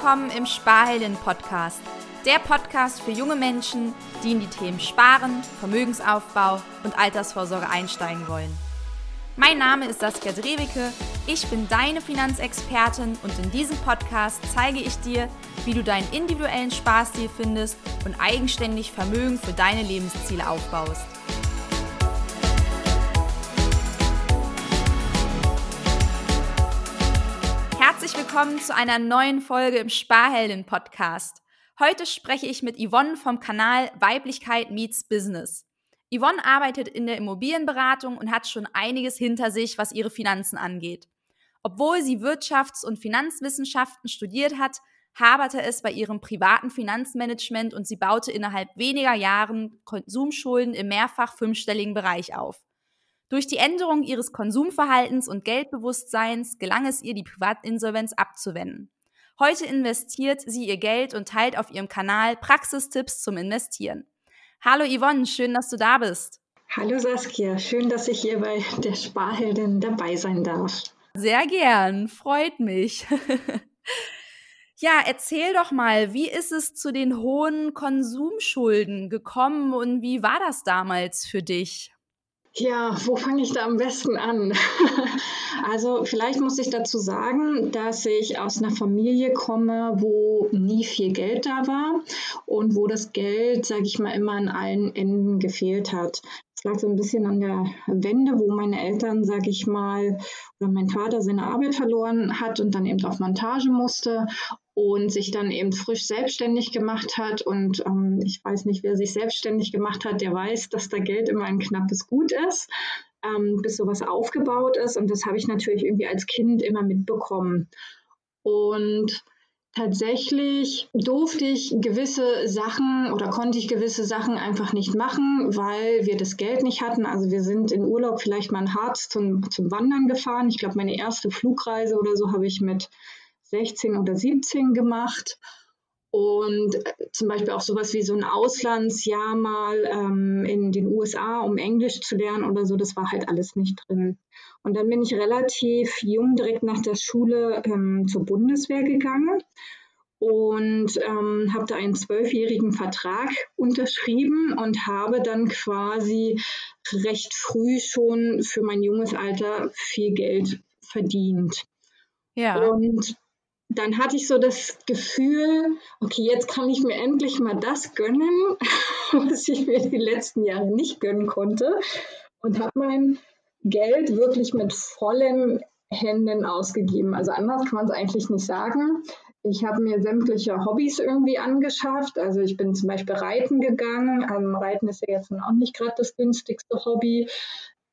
willkommen im Sparhelden-Podcast. Der Podcast für junge Menschen, die in die Themen Sparen, Vermögensaufbau und Altersvorsorge einsteigen wollen. Mein Name ist Saskia Drewicke, ich bin deine Finanzexpertin und in diesem Podcast zeige ich dir, wie du deinen individuellen Sparstil findest und eigenständig Vermögen für deine Lebensziele aufbaust. Willkommen zu einer neuen Folge im Sparhelden Podcast. Heute spreche ich mit Yvonne vom Kanal Weiblichkeit Meets Business. Yvonne arbeitet in der Immobilienberatung und hat schon einiges hinter sich, was ihre Finanzen angeht. Obwohl sie Wirtschafts- und Finanzwissenschaften studiert hat, haberte es bei ihrem privaten Finanzmanagement und sie baute innerhalb weniger Jahren Konsumschulden im mehrfach fünfstelligen Bereich auf. Durch die Änderung ihres Konsumverhaltens und Geldbewusstseins gelang es ihr, die Privatinsolvenz abzuwenden. Heute investiert sie ihr Geld und teilt auf ihrem Kanal Praxistipps zum Investieren. Hallo Yvonne, schön, dass du da bist. Hallo Saskia, schön, dass ich hier bei der Sparheldin dabei sein darf. Sehr gern, freut mich. ja, erzähl doch mal, wie ist es zu den hohen Konsumschulden gekommen und wie war das damals für dich? Ja, wo fange ich da am besten an? also vielleicht muss ich dazu sagen, dass ich aus einer Familie komme, wo nie viel Geld da war und wo das Geld, sage ich mal, immer an allen Enden gefehlt hat. Es lag so ein bisschen an der Wende, wo meine Eltern, sage ich mal, oder mein Vater seine Arbeit verloren hat und dann eben auf Montage musste und sich dann eben frisch selbstständig gemacht hat. Und ähm, ich weiß nicht, wer sich selbstständig gemacht hat, der weiß, dass da Geld immer ein knappes Gut ist, ähm, bis sowas aufgebaut ist. Und das habe ich natürlich irgendwie als Kind immer mitbekommen. Und tatsächlich durfte ich gewisse Sachen oder konnte ich gewisse Sachen einfach nicht machen, weil wir das Geld nicht hatten. Also wir sind in Urlaub vielleicht mal in Harz zum, zum Wandern gefahren. Ich glaube, meine erste Flugreise oder so habe ich mit 16 oder 17 gemacht. Und äh, zum Beispiel auch sowas wie so ein Auslandsjahr mal ähm, in den USA, um Englisch zu lernen oder so, das war halt alles nicht drin. Und dann bin ich relativ jung direkt nach der Schule ähm, zur Bundeswehr gegangen und ähm, habe da einen zwölfjährigen Vertrag unterschrieben und habe dann quasi recht früh schon für mein junges Alter viel Geld verdient. Ja. Und dann hatte ich so das Gefühl, okay, jetzt kann ich mir endlich mal das gönnen, was ich mir die letzten Jahre nicht gönnen konnte. Und habe mein Geld wirklich mit vollen Händen ausgegeben. Also anders kann man es eigentlich nicht sagen. Ich habe mir sämtliche Hobbys irgendwie angeschafft. Also ich bin zum Beispiel reiten gegangen. Ähm, reiten ist ja jetzt auch nicht gerade das günstigste Hobby.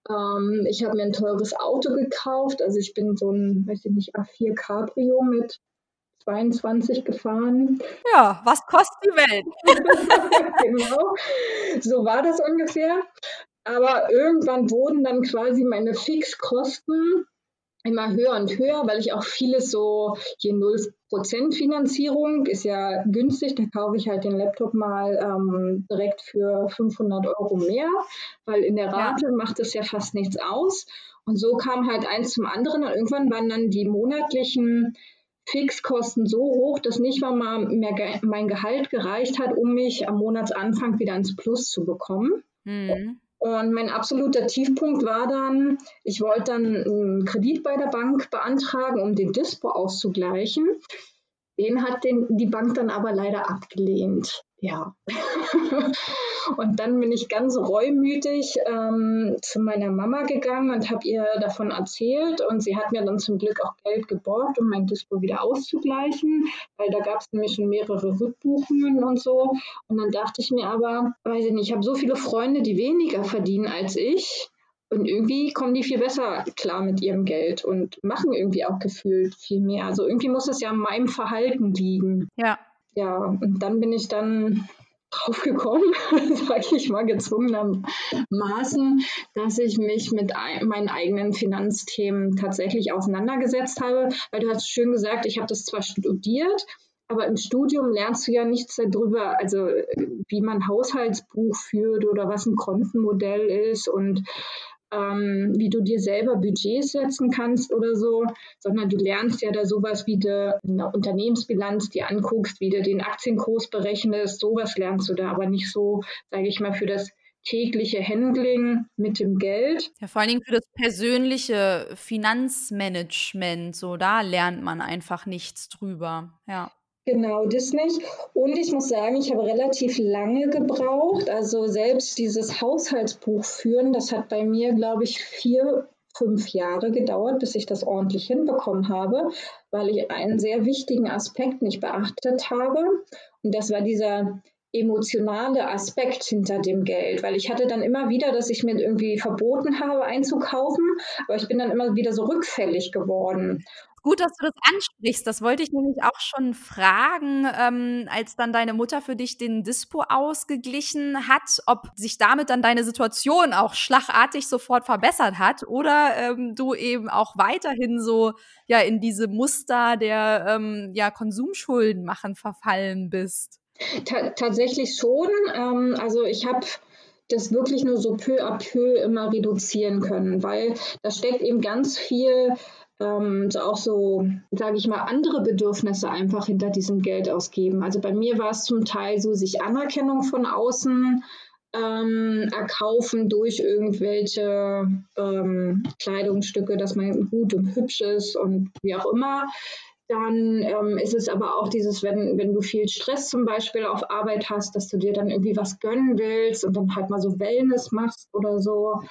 Ähm, ich habe mir ein teures Auto gekauft. Also ich bin so ein, weiß ich nicht, A4 Cabrio mit 22 gefahren. Ja, was kostet die Welt? genau, so war das ungefähr. Aber irgendwann wurden dann quasi meine Fixkosten immer höher und höher, weil ich auch vieles so, hier 0% Finanzierung ist ja günstig, da kaufe ich halt den Laptop mal ähm, direkt für 500 Euro mehr, weil in der Rate ja. macht es ja fast nichts aus. Und so kam halt eins zum anderen und irgendwann waren dann die monatlichen Fixkosten so hoch, dass nicht mal mehr ge mein Gehalt gereicht hat, um mich am Monatsanfang wieder ins Plus zu bekommen. Mhm. Und mein absoluter Tiefpunkt war dann, ich wollte dann einen Kredit bei der Bank beantragen, um den Dispo auszugleichen. Den hat den, die Bank dann aber leider abgelehnt ja. und dann bin ich ganz reumütig ähm, zu meiner Mama gegangen und habe ihr davon erzählt. Und sie hat mir dann zum Glück auch Geld geborgt, um mein Dispo wieder auszugleichen, weil da gab es nämlich schon mehrere Rückbuchungen und so. Und dann dachte ich mir aber, weiß ich nicht, ich habe so viele Freunde, die weniger verdienen als ich. Und irgendwie kommen die viel besser klar mit ihrem Geld und machen irgendwie auch gefühlt viel mehr. Also irgendwie muss es ja an meinem Verhalten liegen. Ja, ja, und dann bin ich dann drauf gekommen, sage ich mal gezwungenermaßen, dass ich mich mit meinen eigenen Finanzthemen tatsächlich auseinandergesetzt habe, weil du hast schön gesagt, ich habe das zwar studiert, aber im Studium lernst du ja nichts darüber, also wie man Haushaltsbuch führt oder was ein Kontenmodell ist und ähm, wie du dir selber Budgets setzen kannst oder so, sondern du lernst ja da sowas wie de, eine Unternehmensbilanz, die anguckst, wie du den Aktienkurs berechnest, sowas lernst du da, aber nicht so, sage ich mal, für das tägliche Handling mit dem Geld. Ja, vor allen Dingen für das persönliche Finanzmanagement, so da lernt man einfach nichts drüber, ja. Genau, das nicht. Und ich muss sagen, ich habe relativ lange gebraucht. Also selbst dieses Haushaltsbuch führen, das hat bei mir, glaube ich, vier, fünf Jahre gedauert, bis ich das ordentlich hinbekommen habe, weil ich einen sehr wichtigen Aspekt nicht beachtet habe. Und das war dieser emotionale Aspekt hinter dem Geld, weil ich hatte dann immer wieder, dass ich mir irgendwie verboten habe einzukaufen, aber ich bin dann immer wieder so rückfällig geworden. Gut, dass du das ansprichst. Das wollte ich nämlich auch schon fragen, ähm, als dann deine Mutter für dich den Dispo ausgeglichen hat, ob sich damit dann deine Situation auch schlagartig sofort verbessert hat oder ähm, du eben auch weiterhin so ja in diese Muster der ähm, ja Konsumschulden machen verfallen bist. Ta tatsächlich schon. Ähm, also ich habe das wirklich nur so peu à peu immer reduzieren können, weil da steckt eben ganz viel ähm, so auch so, sage ich mal, andere Bedürfnisse einfach hinter diesem Geld ausgeben. Also bei mir war es zum Teil so, sich Anerkennung von außen ähm, erkaufen durch irgendwelche ähm, Kleidungsstücke, dass man gut und hübsch ist und wie auch immer. Dann ähm, ist es aber auch dieses, wenn, wenn du viel Stress zum Beispiel auf Arbeit hast, dass du dir dann irgendwie was gönnen willst und dann halt mal so Wellness machst oder so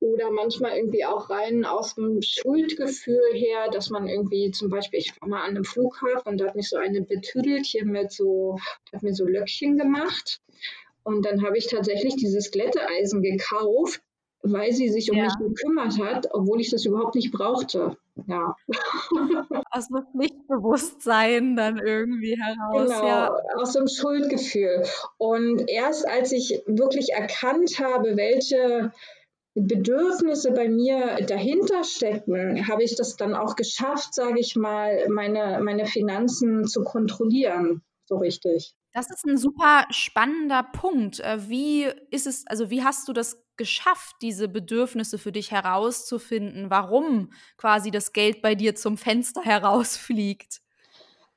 oder manchmal irgendwie auch rein aus dem Schuldgefühl her, dass man irgendwie zum Beispiel, ich war mal an einem Flughafen und da hat mich so eine betüdelt hier mit so, hat mir so Löckchen gemacht. Und dann habe ich tatsächlich dieses Glätteeisen gekauft, weil sie sich um ja. mich gekümmert hat, obwohl ich das überhaupt nicht brauchte. Ja. Aus dem Pflichtbewusstsein dann irgendwie heraus. Genau, ja. aus dem Schuldgefühl. Und erst als ich wirklich erkannt habe, welche Bedürfnisse bei mir dahinter stecken, habe ich das dann auch geschafft, sage ich mal, meine, meine Finanzen zu kontrollieren, so richtig. Das ist ein super spannender Punkt. Äh, wie ist es, also wie hast du das geschafft, diese Bedürfnisse für dich herauszufinden, warum quasi das Geld bei dir zum Fenster herausfliegt?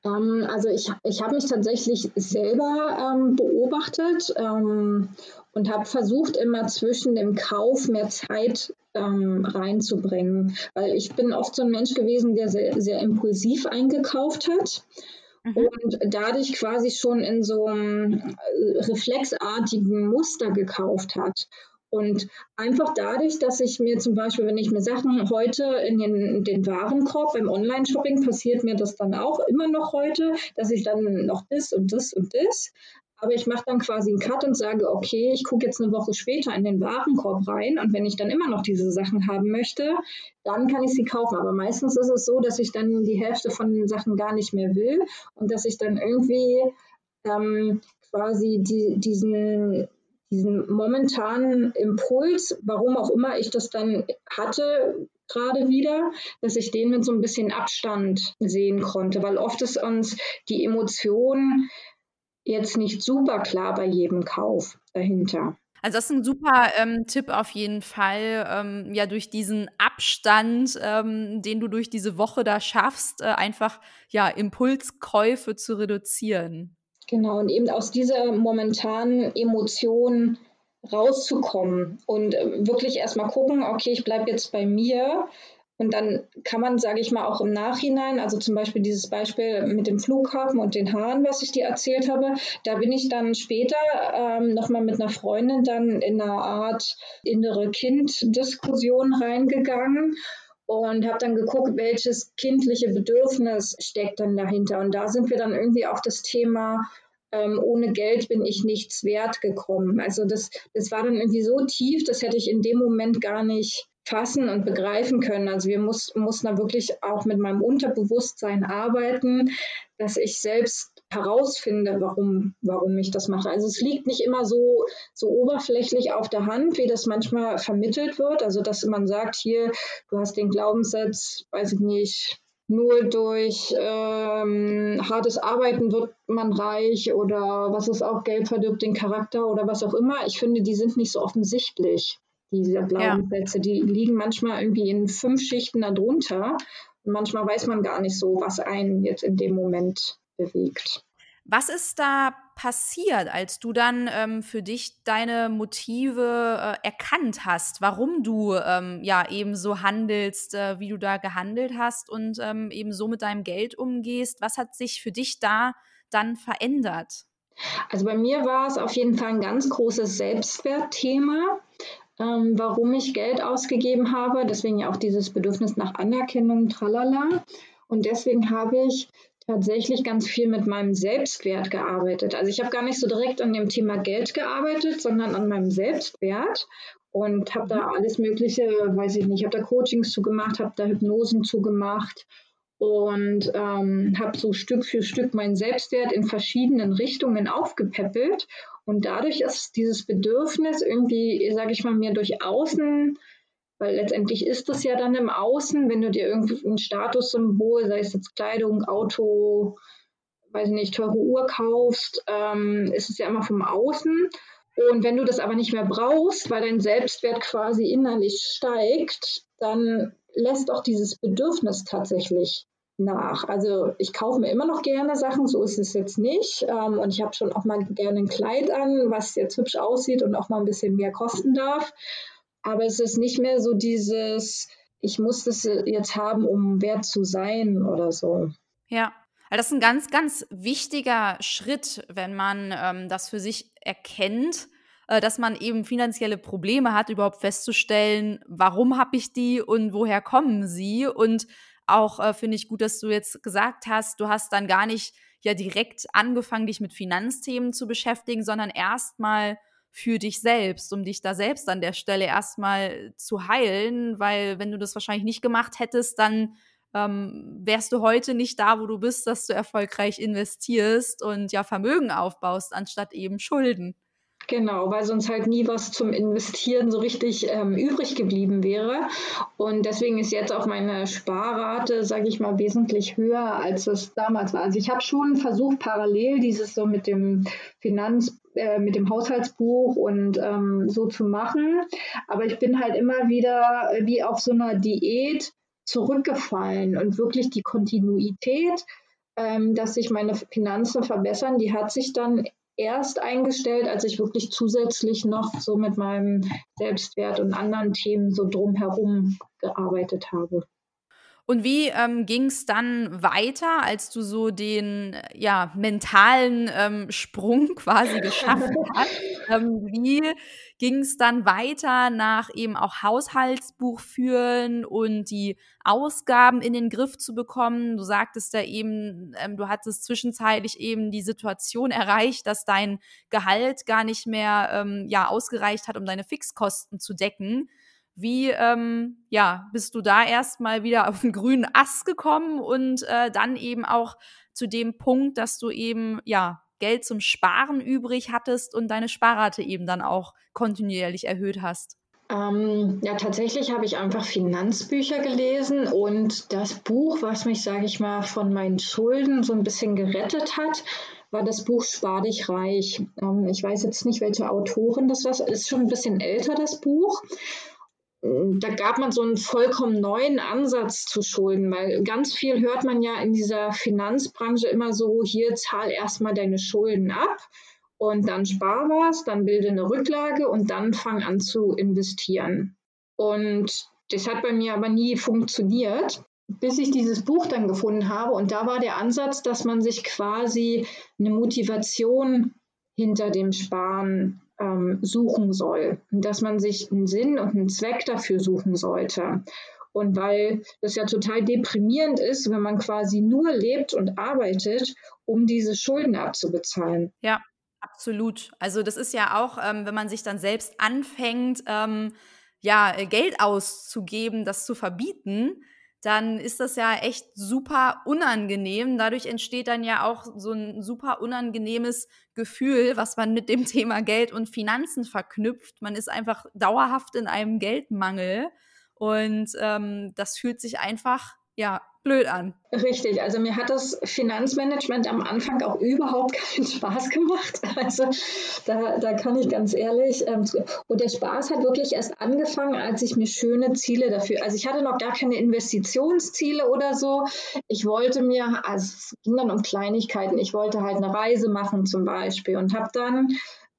Ähm, also ich, ich habe mich tatsächlich selber ähm, beobachtet ähm, und habe versucht, immer zwischen dem Kauf mehr Zeit ähm, reinzubringen. Weil ich bin oft so ein Mensch gewesen, der sehr, sehr impulsiv eingekauft hat. Mhm. Und dadurch quasi schon in so einem äh, reflexartigen Muster gekauft hat. Und einfach dadurch, dass ich mir zum Beispiel, wenn ich mir Sachen heute in den, den Warenkorb beim Online-Shopping passiert mir das dann auch immer noch heute, dass ich dann noch das und das und das. Aber ich mache dann quasi einen Cut und sage, okay, ich gucke jetzt eine Woche später in den Warenkorb rein und wenn ich dann immer noch diese Sachen haben möchte, dann kann ich sie kaufen. Aber meistens ist es so, dass ich dann die Hälfte von den Sachen gar nicht mehr will und dass ich dann irgendwie ähm, quasi die, diesen diesen momentanen Impuls, warum auch immer ich das dann hatte, gerade wieder, dass ich den mit so ein bisschen Abstand sehen konnte, weil oft ist uns die Emotion jetzt nicht super klar bei jedem Kauf dahinter. Also das ist ein super ähm, Tipp auf jeden Fall, ähm, ja durch diesen Abstand, ähm, den du durch diese Woche da schaffst, äh, einfach ja Impulskäufe zu reduzieren. Genau, und eben aus dieser momentanen Emotion rauszukommen und äh, wirklich erstmal gucken, okay, ich bleibe jetzt bei mir. Und dann kann man, sage ich mal, auch im Nachhinein, also zum Beispiel dieses Beispiel mit dem Flughafen und den Haaren, was ich dir erzählt habe, da bin ich dann später ähm, nochmal mit einer Freundin dann in einer Art innere Kind-Diskussion reingegangen und habe dann geguckt, welches kindliche Bedürfnis steckt dann dahinter. Und da sind wir dann irgendwie auf das Thema ähm, ohne Geld bin ich nichts wert gekommen. Also das, das war dann irgendwie so tief, das hätte ich in dem Moment gar nicht fassen und begreifen können. Also wir muss, mussten da wirklich auch mit meinem Unterbewusstsein arbeiten, dass ich selbst herausfinde, warum, warum ich das mache. Also es liegt nicht immer so, so oberflächlich auf der Hand, wie das manchmal vermittelt wird. Also dass man sagt, hier, du hast den Glaubenssatz, weiß ich nicht, nur durch ähm, hartes Arbeiten wird man reich oder was ist auch Geld verdirbt den Charakter oder was auch immer. Ich finde, die sind nicht so offensichtlich. Diese Glaubenssätze, ja. die liegen manchmal irgendwie in fünf Schichten darunter. Und manchmal weiß man gar nicht so, was einen jetzt in dem Moment bewegt. Was ist da passiert, als du dann ähm, für dich deine Motive äh, erkannt hast, warum du ähm, ja eben so handelst, äh, wie du da gehandelt hast und ähm, eben so mit deinem Geld umgehst? Was hat sich für dich da dann verändert? Also bei mir war es auf jeden Fall ein ganz großes Selbstwertthema, ähm, warum ich Geld ausgegeben habe. Deswegen ja auch dieses Bedürfnis nach Anerkennung, tralala. Und deswegen habe ich tatsächlich ganz viel mit meinem Selbstwert gearbeitet. Also ich habe gar nicht so direkt an dem Thema Geld gearbeitet, sondern an meinem Selbstwert und habe da mhm. alles Mögliche, weiß ich nicht, habe da Coachings zugemacht, habe da Hypnosen zugemacht und ähm, habe so Stück für Stück meinen Selbstwert in verschiedenen Richtungen aufgepäppelt und dadurch ist dieses Bedürfnis irgendwie, sage ich mal, mir durch Außen weil letztendlich ist das ja dann im Außen, wenn du dir irgendwie ein Statussymbol, sei es jetzt Kleidung, Auto, weiß ich nicht, teure Uhr kaufst, ähm, ist es ja immer vom Außen. Und wenn du das aber nicht mehr brauchst, weil dein Selbstwert quasi innerlich steigt, dann lässt auch dieses Bedürfnis tatsächlich nach. Also ich kaufe mir immer noch gerne Sachen, so ist es jetzt nicht. Ähm, und ich habe schon auch mal gerne ein Kleid an, was jetzt hübsch aussieht und auch mal ein bisschen mehr kosten darf. Aber es ist nicht mehr so dieses, ich muss das jetzt haben, um wert zu sein oder so. Ja, das ist ein ganz, ganz wichtiger Schritt, wenn man ähm, das für sich erkennt, äh, dass man eben finanzielle Probleme hat, überhaupt festzustellen, warum habe ich die und woher kommen sie. Und auch äh, finde ich gut, dass du jetzt gesagt hast, du hast dann gar nicht ja direkt angefangen, dich mit Finanzthemen zu beschäftigen, sondern erstmal für dich selbst, um dich da selbst an der Stelle erstmal zu heilen, weil wenn du das wahrscheinlich nicht gemacht hättest, dann ähm, wärst du heute nicht da, wo du bist, dass du erfolgreich investierst und ja Vermögen aufbaust, anstatt eben Schulden. Genau, weil sonst halt nie was zum Investieren so richtig ähm, übrig geblieben wäre. Und deswegen ist jetzt auch meine Sparrate, sage ich mal, wesentlich höher, als es damals war. Also ich habe schon versucht, parallel dieses so mit dem Finanz, äh, mit dem Haushaltsbuch und ähm, so zu machen. Aber ich bin halt immer wieder wie auf so einer Diät zurückgefallen und wirklich die Kontinuität, ähm, dass sich meine Finanzen verbessern, die hat sich dann erst eingestellt, als ich wirklich zusätzlich noch so mit meinem Selbstwert und anderen Themen so drumherum gearbeitet habe. Und wie ähm, ging es dann weiter, als du so den ja, mentalen ähm, Sprung quasi geschafft hast? Ähm, wie ging es dann weiter nach eben auch Haushaltsbuch führen und die Ausgaben in den Griff zu bekommen? Du sagtest ja eben, ähm, du hattest zwischenzeitlich eben die Situation erreicht, dass dein Gehalt gar nicht mehr ähm, ja, ausgereicht hat, um deine Fixkosten zu decken. Wie ähm, ja, bist du da erstmal wieder auf den grünen Ast gekommen und äh, dann eben auch zu dem Punkt, dass du eben ja Geld zum Sparen übrig hattest und deine Sparrate eben dann auch kontinuierlich erhöht hast? Ähm, ja, tatsächlich habe ich einfach Finanzbücher gelesen und das Buch, was mich, sage ich mal, von meinen Schulden so ein bisschen gerettet hat, war das Buch Spar dich reich. Ähm, ich weiß jetzt nicht, welche Autorin das war. Ist schon ein bisschen älter, das Buch da gab man so einen vollkommen neuen Ansatz zu Schulden, weil ganz viel hört man ja in dieser Finanzbranche immer so, hier zahl erstmal deine Schulden ab und dann spar was, dann bilde eine Rücklage und dann fang an zu investieren. Und das hat bei mir aber nie funktioniert, bis ich dieses Buch dann gefunden habe. Und da war der Ansatz, dass man sich quasi eine Motivation hinter dem Sparen ähm, suchen soll, dass man sich einen Sinn und einen Zweck dafür suchen sollte. Und weil das ja total deprimierend ist, wenn man quasi nur lebt und arbeitet, um diese Schulden abzubezahlen. Ja, absolut. Also das ist ja auch, ähm, wenn man sich dann selbst anfängt, ähm, ja, Geld auszugeben, das zu verbieten, dann ist das ja echt super unangenehm. Dadurch entsteht dann ja auch so ein super unangenehmes Gefühl, was man mit dem Thema Geld und Finanzen verknüpft. Man ist einfach dauerhaft in einem Geldmangel und ähm, das fühlt sich einfach ja blöd an. Richtig, also mir hat das Finanzmanagement am Anfang auch überhaupt keinen Spaß gemacht. Also da, da kann ich ganz ehrlich, ähm, und der Spaß hat wirklich erst angefangen, als ich mir schöne Ziele dafür, also ich hatte noch gar keine Investitionsziele oder so. Ich wollte mir, also es ging dann um Kleinigkeiten, ich wollte halt eine Reise machen zum Beispiel und habe dann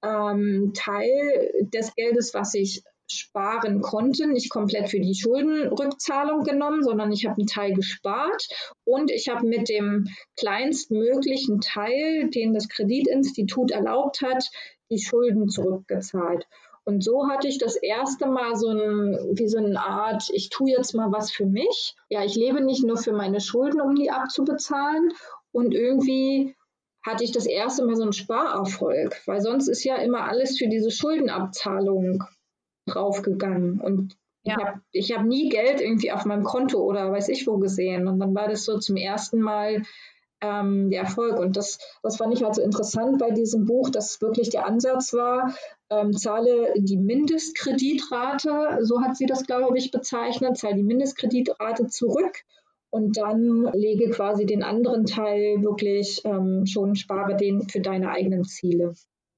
ähm, Teil des Geldes, was ich sparen konnte, nicht komplett für die Schuldenrückzahlung genommen, sondern ich habe einen Teil gespart und ich habe mit dem kleinstmöglichen Teil, den das Kreditinstitut erlaubt hat, die Schulden zurückgezahlt. Und so hatte ich das erste Mal so ein, wie so eine Art, ich tue jetzt mal was für mich. Ja, ich lebe nicht nur für meine Schulden, um die abzubezahlen. Und irgendwie hatte ich das erste Mal so einen Sparerfolg, weil sonst ist ja immer alles für diese Schuldenabzahlung draufgegangen. Und ja. ich habe ich hab nie Geld irgendwie auf meinem Konto oder weiß ich wo gesehen. Und dann war das so zum ersten Mal ähm, der Erfolg. Und das, das fand ich halt so interessant bei diesem Buch, dass wirklich der Ansatz war, ähm, zahle die Mindestkreditrate, so hat sie das, glaube ich, bezeichnet, zahle die Mindestkreditrate zurück und dann lege quasi den anderen Teil wirklich ähm, schon, spare den für deine eigenen Ziele.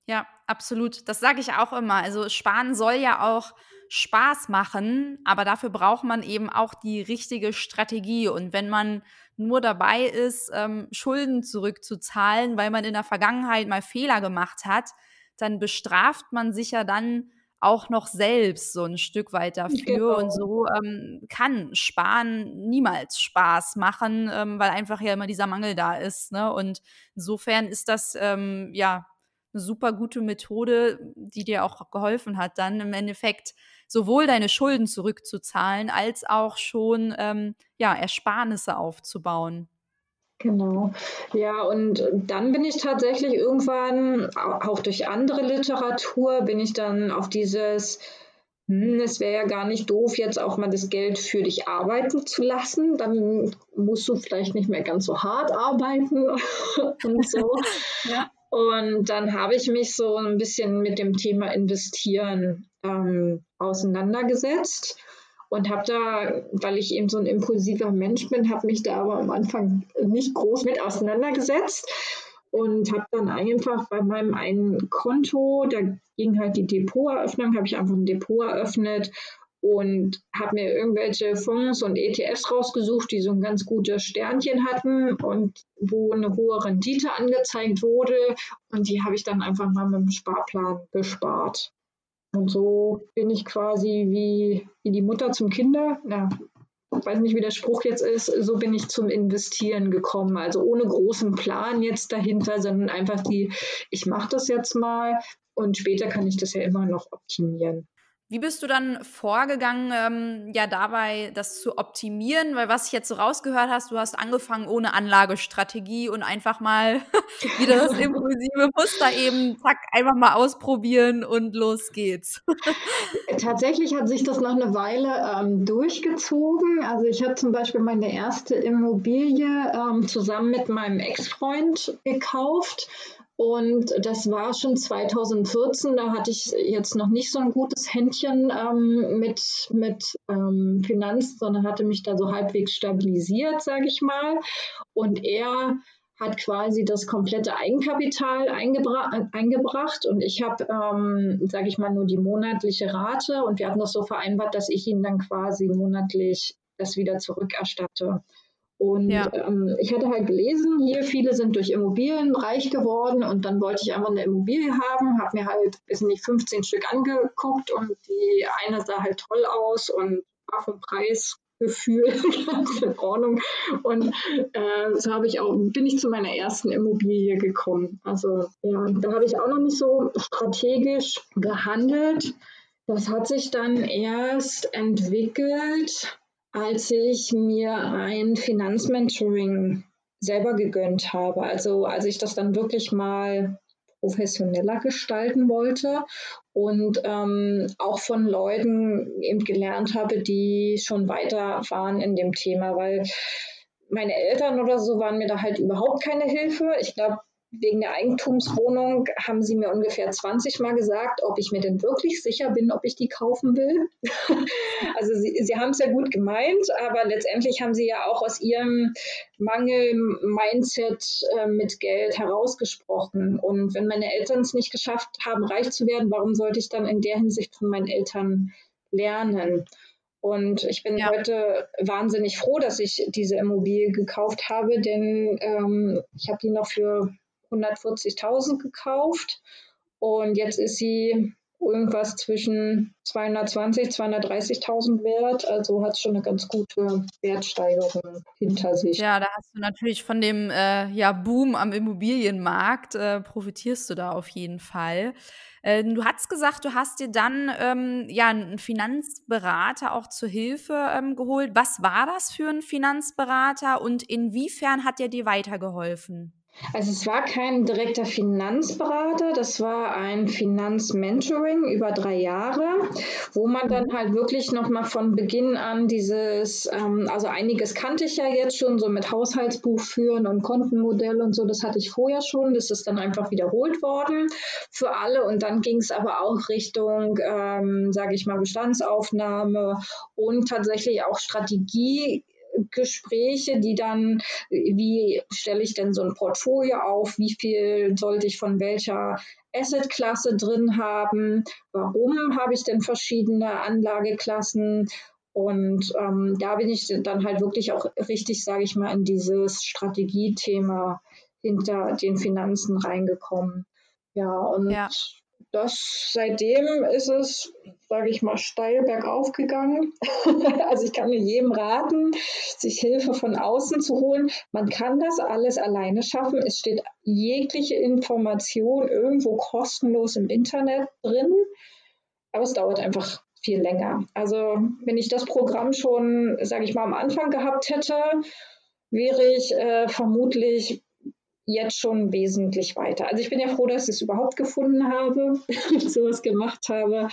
Ja, absolut. Das sage ich auch immer. Also sparen soll ja auch Spaß machen, aber dafür braucht man eben auch die richtige Strategie. Und wenn man nur dabei ist, ähm, Schulden zurückzuzahlen, weil man in der Vergangenheit mal Fehler gemacht hat, dann bestraft man sich ja dann auch noch selbst so ein Stück weit dafür. Genau. Und so ähm, kann Sparen niemals Spaß machen, ähm, weil einfach ja immer dieser Mangel da ist. Ne? Und insofern ist das ähm, ja eine super gute Methode, die dir auch geholfen hat, dann im Endeffekt sowohl deine Schulden zurückzuzahlen, als auch schon ähm, ja, Ersparnisse aufzubauen. Genau. Ja, und dann bin ich tatsächlich irgendwann, auch durch andere Literatur, bin ich dann auf dieses, hm, es wäre ja gar nicht doof, jetzt auch mal das Geld für dich arbeiten zu lassen. Dann musst du vielleicht nicht mehr ganz so hart arbeiten und so. ja. Und dann habe ich mich so ein bisschen mit dem Thema Investieren ähm, auseinandergesetzt und habe da, weil ich eben so ein impulsiver Mensch bin, habe mich da aber am Anfang nicht groß mit auseinandergesetzt und habe dann einfach bei meinem einen Konto, da ging halt die Depoteröffnung, habe ich einfach ein Depot eröffnet und habe mir irgendwelche Fonds und ETFs rausgesucht, die so ein ganz gutes Sternchen hatten und wo eine hohe Rendite angezeigt wurde. Und die habe ich dann einfach mal mit dem Sparplan bespart. Und so bin ich quasi wie, wie die Mutter zum Kinder. Ja, ich weiß nicht, wie der Spruch jetzt ist, so bin ich zum Investieren gekommen. Also ohne großen Plan jetzt dahinter, sondern einfach die, ich mache das jetzt mal und später kann ich das ja immer noch optimieren. Wie bist du dann vorgegangen, ähm, ja, dabei das zu optimieren? Weil was ich jetzt so rausgehört hast, du hast angefangen ohne Anlagestrategie und einfach mal wieder das impulsive Muster eben, zack, einfach mal ausprobieren und los geht's. Tatsächlich hat sich das noch eine Weile ähm, durchgezogen. Also ich habe zum Beispiel meine erste Immobilie ähm, zusammen mit meinem Ex-Freund gekauft und das war schon 2014, da hatte ich jetzt noch nicht so ein gutes Händchen ähm, mit, mit ähm, Finanzen, sondern hatte mich da so halbwegs stabilisiert, sage ich mal. Und er hat quasi das komplette Eigenkapital eingebra eingebracht und ich habe, ähm, sage ich mal, nur die monatliche Rate und wir hatten das so vereinbart, dass ich ihn dann quasi monatlich das wieder zurückerstatte. Und ja. ähm, ich hatte halt gelesen, hier viele sind durch Immobilien reich geworden und dann wollte ich einfach eine Immobilie haben, habe mir halt, weiß nicht, 15 Stück angeguckt und die eine sah halt toll aus und war vom Preisgefühl ganz in Ordnung. Und äh, so habe ich auch, bin ich zu meiner ersten Immobilie gekommen. Also ja, da habe ich auch noch nicht so strategisch gehandelt. Das hat sich dann erst entwickelt, als ich mir ein Finanzmentoring selber gegönnt habe. Also als ich das dann wirklich mal professioneller gestalten wollte und ähm, auch von Leuten eben gelernt habe, die schon weiter waren in dem Thema, weil meine Eltern oder so waren mir da halt überhaupt keine Hilfe. Ich glaube, wegen der Eigentumswohnung haben sie mir ungefähr 20 Mal gesagt, ob ich mir denn wirklich sicher bin, ob ich die kaufen will. also sie, sie haben es ja gut gemeint, aber letztendlich haben sie ja auch aus ihrem Mangel-Mindset äh, mit Geld herausgesprochen. Und wenn meine Eltern es nicht geschafft haben, reich zu werden, warum sollte ich dann in der Hinsicht von meinen Eltern lernen? Und ich bin ja. heute wahnsinnig froh, dass ich diese Immobilie gekauft habe, denn ähm, ich habe die noch für 140.000 gekauft und jetzt ist sie irgendwas zwischen 220, 230.000 wert. Also hat schon eine ganz gute Wertsteigerung hinter sich. Ja, da hast du natürlich von dem äh, ja, Boom am Immobilienmarkt, äh, profitierst du da auf jeden Fall. Äh, du hast gesagt, du hast dir dann ähm, ja einen Finanzberater auch zur Hilfe ähm, geholt. Was war das für ein Finanzberater und inwiefern hat er dir weitergeholfen? Also es war kein direkter Finanzberater, das war ein Finanzmentoring über drei Jahre, wo man dann halt wirklich nochmal von Beginn an dieses, ähm, also einiges kannte ich ja jetzt schon, so mit Haushaltsbuch führen und Kontenmodell und so, das hatte ich vorher schon, das ist dann einfach wiederholt worden für alle und dann ging es aber auch Richtung, ähm, sage ich mal, Bestandsaufnahme und tatsächlich auch Strategie Gespräche, die dann, wie stelle ich denn so ein Portfolio auf, wie viel sollte ich von welcher Assetklasse drin haben, warum habe ich denn verschiedene Anlageklassen? Und ähm, da bin ich dann halt wirklich auch richtig, sage ich mal, in dieses Strategiethema hinter den Finanzen reingekommen. Ja, und ja das seitdem ist es, sage ich mal, steil bergauf gegangen. also ich kann nur jedem raten, sich Hilfe von außen zu holen. Man kann das alles alleine schaffen. Es steht jegliche Information irgendwo kostenlos im Internet drin, aber es dauert einfach viel länger. Also wenn ich das Programm schon, sage ich mal, am Anfang gehabt hätte, wäre ich äh, vermutlich jetzt schon wesentlich weiter. Also ich bin ja froh, dass ich es überhaupt gefunden habe, sowas gemacht habe,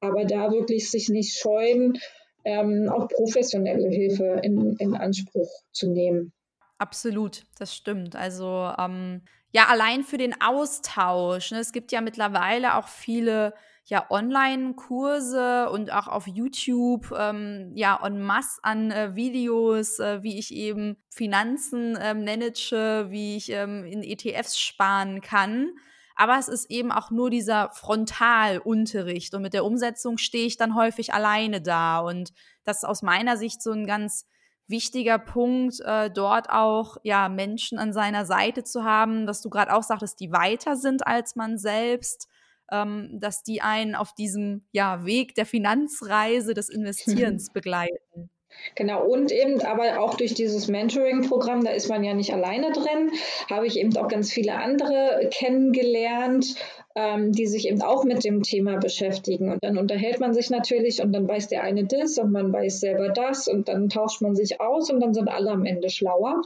aber da wirklich sich nicht scheuen, ähm, auch professionelle Hilfe in, in Anspruch zu nehmen. Absolut, das stimmt. Also ähm, ja, allein für den Austausch. Ne? Es gibt ja mittlerweile auch viele ja Online-Kurse und auch auf YouTube ähm, ja en masse an äh, Videos, äh, wie ich eben Finanzen äh, manage, wie ich ähm, in ETFs sparen kann. Aber es ist eben auch nur dieser Frontalunterricht und mit der Umsetzung stehe ich dann häufig alleine da. Und das ist aus meiner Sicht so ein ganz wichtiger Punkt, äh, dort auch ja Menschen an seiner Seite zu haben, dass du gerade auch sagtest, die weiter sind als man selbst, ähm, dass die einen auf diesem ja, Weg der Finanzreise des Investierens begleiten. Genau, und eben aber auch durch dieses Mentoring-Programm, da ist man ja nicht alleine drin, habe ich eben auch ganz viele andere kennengelernt, ähm, die sich eben auch mit dem Thema beschäftigen. Und dann unterhält man sich natürlich und dann weiß der eine das und man weiß selber das und dann tauscht man sich aus und dann sind alle am Ende schlauer.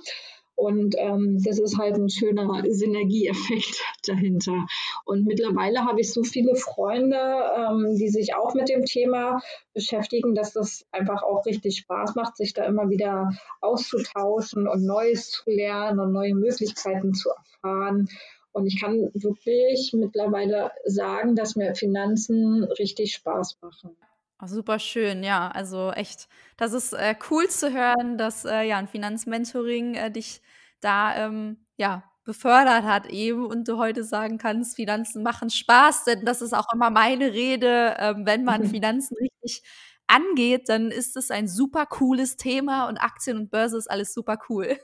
Und ähm, das ist halt ein schöner Synergieeffekt dahinter. Und mittlerweile habe ich so viele Freunde, ähm, die sich auch mit dem Thema beschäftigen, dass das einfach auch richtig Spaß macht, sich da immer wieder auszutauschen und Neues zu lernen und neue Möglichkeiten zu erfahren. Und ich kann wirklich mittlerweile sagen, dass mir Finanzen richtig Spaß machen. Oh, super schön, ja. Also echt, das ist äh, cool zu hören, dass äh, ja ein Finanzmentoring äh, dich da ähm, ja befördert hat eben und du heute sagen kannst, Finanzen machen Spaß, denn das ist auch immer meine Rede, ähm, wenn man Finanzen richtig angeht, dann ist es ein super cooles Thema und Aktien und Börse ist alles super cool.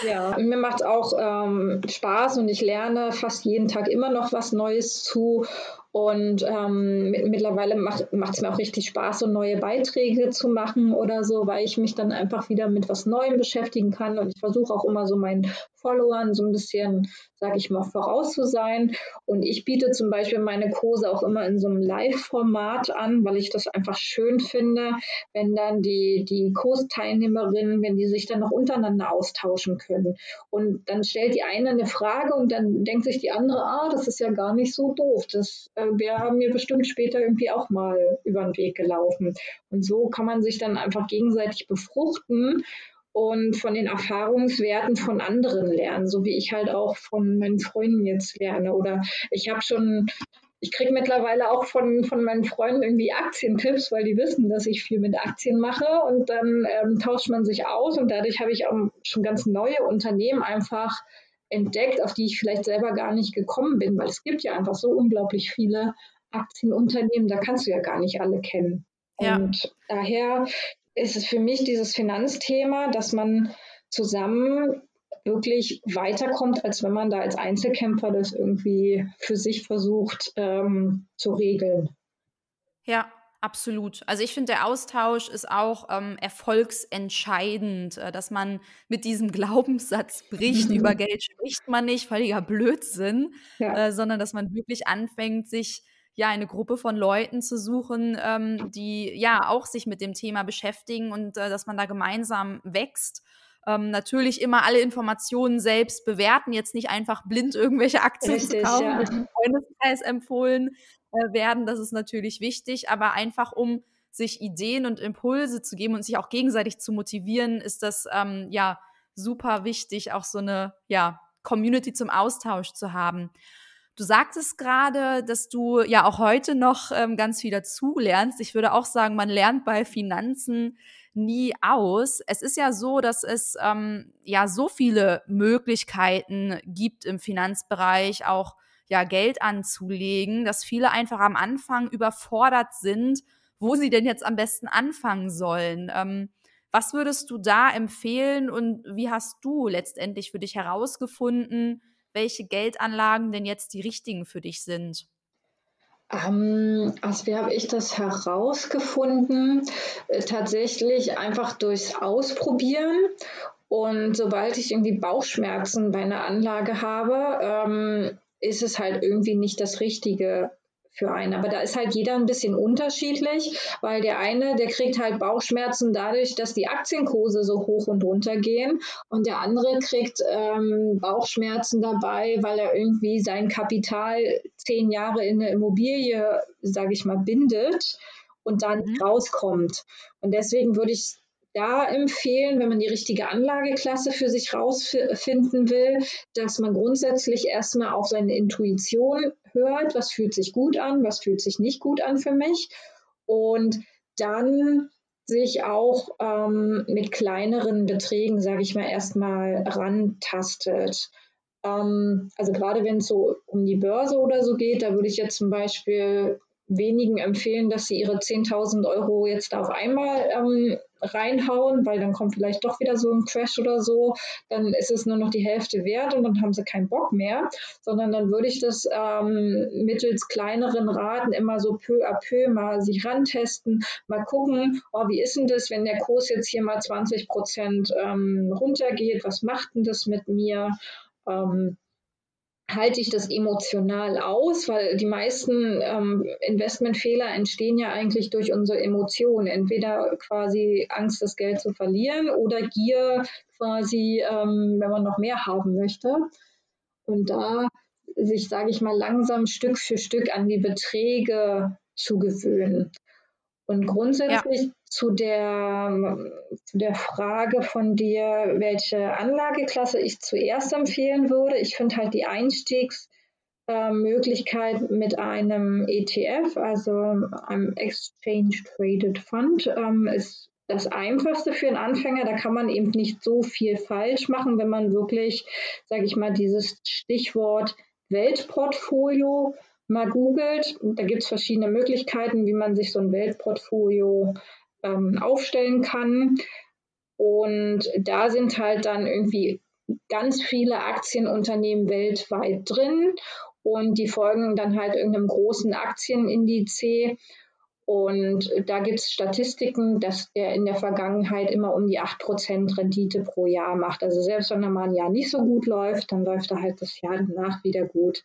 Ja, mir macht auch ähm, Spaß und ich lerne fast jeden Tag immer noch was Neues zu. Und ähm, mittlerweile macht es mir auch richtig Spaß, so neue Beiträge zu machen oder so, weil ich mich dann einfach wieder mit was Neuem beschäftigen kann. Und ich versuche auch immer so meinen Followern so ein bisschen, sage ich mal, voraus zu sein. Und ich biete zum Beispiel meine Kurse auch immer in so einem Live-Format an, weil ich das einfach schön finde, wenn dann die, die Kursteilnehmerinnen, wenn die sich dann noch untereinander austauschen können. Und dann stellt die eine eine Frage und dann denkt sich die andere, ah, das ist ja gar nicht so doof. Das äh, wäre mir bestimmt später irgendwie auch mal über den Weg gelaufen. Und so kann man sich dann einfach gegenseitig befruchten und von den Erfahrungswerten von anderen lernen, so wie ich halt auch von meinen Freunden jetzt lerne. Oder ich habe schon, ich kriege mittlerweile auch von, von meinen Freunden irgendwie Aktientipps, weil die wissen, dass ich viel mit Aktien mache und dann ähm, tauscht man sich aus und dadurch habe ich auch schon ganz neue Unternehmen einfach entdeckt, auf die ich vielleicht selber gar nicht gekommen bin, weil es gibt ja einfach so unglaublich viele Aktienunternehmen, da kannst du ja gar nicht alle kennen. Ja. Und daher ist es für mich dieses Finanzthema, dass man zusammen wirklich weiterkommt, als wenn man da als Einzelkämpfer das irgendwie für sich versucht ähm, zu regeln. Ja, absolut. Also ich finde, der Austausch ist auch ähm, erfolgsentscheidend, äh, dass man mit diesem Glaubenssatz bricht, über Geld spricht man nicht, völliger Blödsinn, ja. äh, sondern dass man wirklich anfängt, sich ja, eine Gruppe von Leuten zu suchen, ähm, die ja auch sich mit dem Thema beschäftigen und äh, dass man da gemeinsam wächst. Ähm, natürlich immer alle Informationen selbst bewerten, jetzt nicht einfach blind irgendwelche Aktien Richtig, zu kaufen, ja. die im Freundeskreis empfohlen äh, werden. Das ist natürlich wichtig, aber einfach um sich Ideen und Impulse zu geben und sich auch gegenseitig zu motivieren, ist das ähm, ja super wichtig, auch so eine ja, Community zum Austausch zu haben. Du sagtest gerade, dass du ja auch heute noch ähm, ganz viel dazulernst. Ich würde auch sagen, man lernt bei Finanzen nie aus. Es ist ja so, dass es ähm, ja so viele Möglichkeiten gibt im Finanzbereich, auch ja Geld anzulegen, dass viele einfach am Anfang überfordert sind, wo sie denn jetzt am besten anfangen sollen. Ähm, was würdest du da empfehlen und wie hast du letztendlich für dich herausgefunden, welche Geldanlagen denn jetzt die richtigen für dich sind? Ähm, also wie habe ich das herausgefunden? Äh, tatsächlich einfach durchs Ausprobieren. Und sobald ich irgendwie Bauchschmerzen bei einer Anlage habe, ähm, ist es halt irgendwie nicht das Richtige für einen. Aber da ist halt jeder ein bisschen unterschiedlich, weil der eine, der kriegt halt Bauchschmerzen dadurch, dass die Aktienkurse so hoch und runter gehen und der andere kriegt ähm, Bauchschmerzen dabei, weil er irgendwie sein Kapital zehn Jahre in eine Immobilie, sage ich mal, bindet und dann mhm. rauskommt. Und deswegen würde ich da empfehlen, wenn man die richtige Anlageklasse für sich rausfinden will, dass man grundsätzlich erstmal auf seine Intuition hört, was fühlt sich gut an, was fühlt sich nicht gut an für mich und dann sich auch ähm, mit kleineren Beträgen, sage ich mal, erstmal rantastet. Ähm, also gerade wenn es so um die Börse oder so geht, da würde ich jetzt zum Beispiel wenigen empfehlen, dass sie ihre 10.000 Euro jetzt auf einmal ähm, reinhauen, weil dann kommt vielleicht doch wieder so ein Crash oder so, dann ist es nur noch die Hälfte wert und dann haben sie keinen Bock mehr, sondern dann würde ich das ähm, mittels kleineren Raten immer so peu à peu mal sich rantesten, mal gucken, oh, wie ist denn das, wenn der Kurs jetzt hier mal 20 Prozent ähm, runtergeht, was macht denn das mit mir? Ähm, halte ich das emotional aus, weil die meisten ähm, Investmentfehler entstehen ja eigentlich durch unsere Emotionen. Entweder quasi Angst, das Geld zu verlieren oder Gier quasi, ähm, wenn man noch mehr haben möchte. Und da sich, sage ich mal, langsam Stück für Stück an die Beträge zu gewöhnen. Und grundsätzlich ja. zu, der, zu der Frage von dir, welche Anlageklasse ich zuerst empfehlen würde. Ich finde halt die Einstiegsmöglichkeit äh, mit einem ETF, also einem Exchange Traded Fund, ähm, ist das einfachste für einen Anfänger. Da kann man eben nicht so viel falsch machen, wenn man wirklich, sage ich mal, dieses Stichwort Weltportfolio mal googelt. Da gibt es verschiedene Möglichkeiten, wie man sich so ein Weltportfolio ähm, aufstellen kann. Und da sind halt dann irgendwie ganz viele Aktienunternehmen weltweit drin und die folgen dann halt irgendeinem großen Aktienindiz. Und da gibt es Statistiken, dass der in der Vergangenheit immer um die 8% Rendite pro Jahr macht. Also selbst wenn er mal ein Jahr nicht so gut läuft, dann läuft er halt das Jahr danach wieder gut.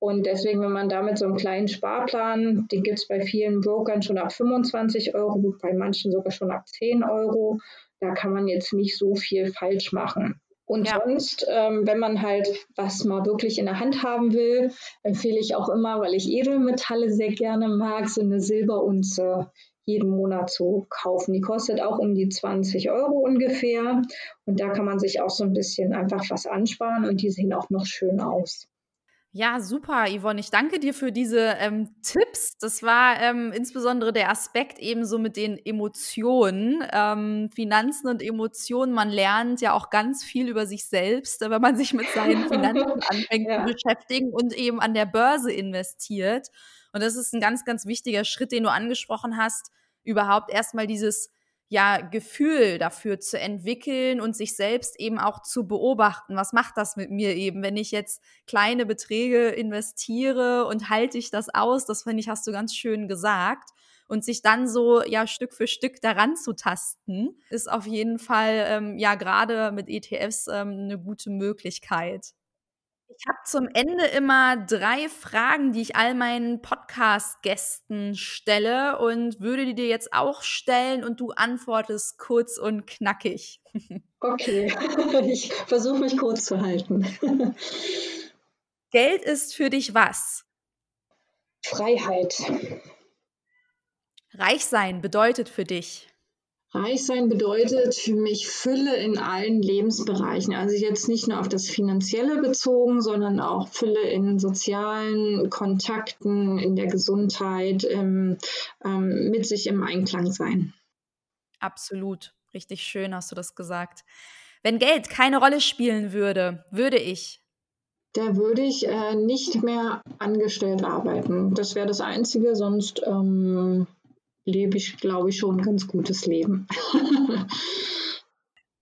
Und deswegen, wenn man damit so einen kleinen Sparplan, den gibt es bei vielen Brokern schon ab 25 Euro, bei manchen sogar schon ab 10 Euro, da kann man jetzt nicht so viel falsch machen. Und ja. sonst, ähm, wenn man halt was mal wirklich in der Hand haben will, empfehle ich auch immer, weil ich Edelmetalle sehr gerne mag, so eine Silberunze jeden Monat zu kaufen. Die kostet auch um die 20 Euro ungefähr. Und da kann man sich auch so ein bisschen einfach was ansparen und die sehen auch noch schön aus. Ja, super, Yvonne. Ich danke dir für diese ähm, Tipps. Das war ähm, insbesondere der Aspekt eben so mit den Emotionen, ähm, Finanzen und Emotionen. Man lernt ja auch ganz viel über sich selbst, wenn man sich mit seinen Finanzen anfängt ja. zu beschäftigen und eben an der Börse investiert. Und das ist ein ganz, ganz wichtiger Schritt, den du angesprochen hast, überhaupt erstmal dieses ja, Gefühl dafür zu entwickeln und sich selbst eben auch zu beobachten. Was macht das mit mir eben, wenn ich jetzt kleine Beträge investiere und halte ich das aus? Das finde ich, hast du ganz schön gesagt. Und sich dann so ja Stück für Stück daran zu tasten, ist auf jeden Fall ähm, ja gerade mit ETFs ähm, eine gute Möglichkeit. Ich habe zum Ende immer drei Fragen, die ich all meinen Podcast-Gästen stelle und würde die dir jetzt auch stellen und du antwortest kurz und knackig. Okay, ich versuche mich kurz zu halten. Geld ist für dich was? Freiheit. Reich sein bedeutet für dich? Reich sein bedeutet für mich Fülle in allen Lebensbereichen. Also jetzt nicht nur auf das Finanzielle bezogen, sondern auch Fülle in sozialen Kontakten, in der Gesundheit, ähm, ähm, mit sich im Einklang sein. Absolut. Richtig schön hast du das gesagt. Wenn Geld keine Rolle spielen würde, würde ich. Da würde ich äh, nicht mehr angestellt arbeiten. Das wäre das Einzige, sonst ähm, lebe ich, glaube ich, schon ein ganz gutes Leben.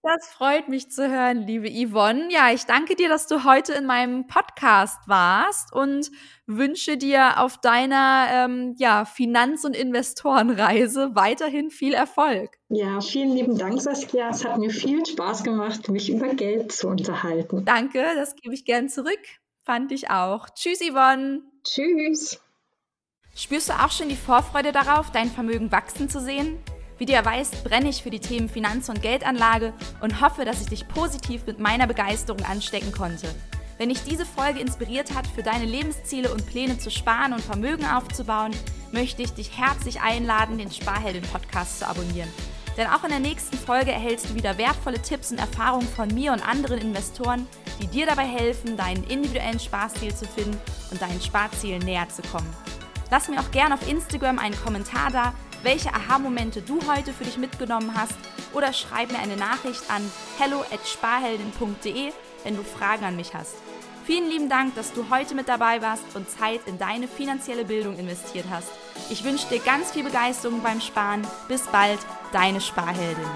Das freut mich zu hören, liebe Yvonne. Ja, ich danke dir, dass du heute in meinem Podcast warst und wünsche dir auf deiner ähm, ja, Finanz- und Investorenreise weiterhin viel Erfolg. Ja, vielen lieben Dank, Saskia. Es hat mir viel Spaß gemacht, mich über Geld zu unterhalten. Danke, das gebe ich gern zurück. Fand ich auch. Tschüss, Yvonne. Tschüss. Spürst du auch schon die Vorfreude darauf, dein Vermögen wachsen zu sehen? Wie ja weißt, brenne ich für die Themen Finanz- und Geldanlage und hoffe, dass ich dich positiv mit meiner Begeisterung anstecken konnte. Wenn dich diese Folge inspiriert hat, für deine Lebensziele und Pläne zu sparen und Vermögen aufzubauen, möchte ich dich herzlich einladen, den Sparheldin-Podcast zu abonnieren. Denn auch in der nächsten Folge erhältst du wieder wertvolle Tipps und Erfahrungen von mir und anderen Investoren, die dir dabei helfen, deinen individuellen Sparstil zu finden und deinen Sparzielen näher zu kommen. Lass mir auch gerne auf Instagram einen Kommentar da, welche Aha-Momente du heute für dich mitgenommen hast oder schreib mir eine Nachricht an hello@sparheldin.de, wenn du Fragen an mich hast. Vielen lieben Dank, dass du heute mit dabei warst und Zeit in deine finanzielle Bildung investiert hast. Ich wünsche dir ganz viel Begeisterung beim Sparen. Bis bald, deine Sparheldin.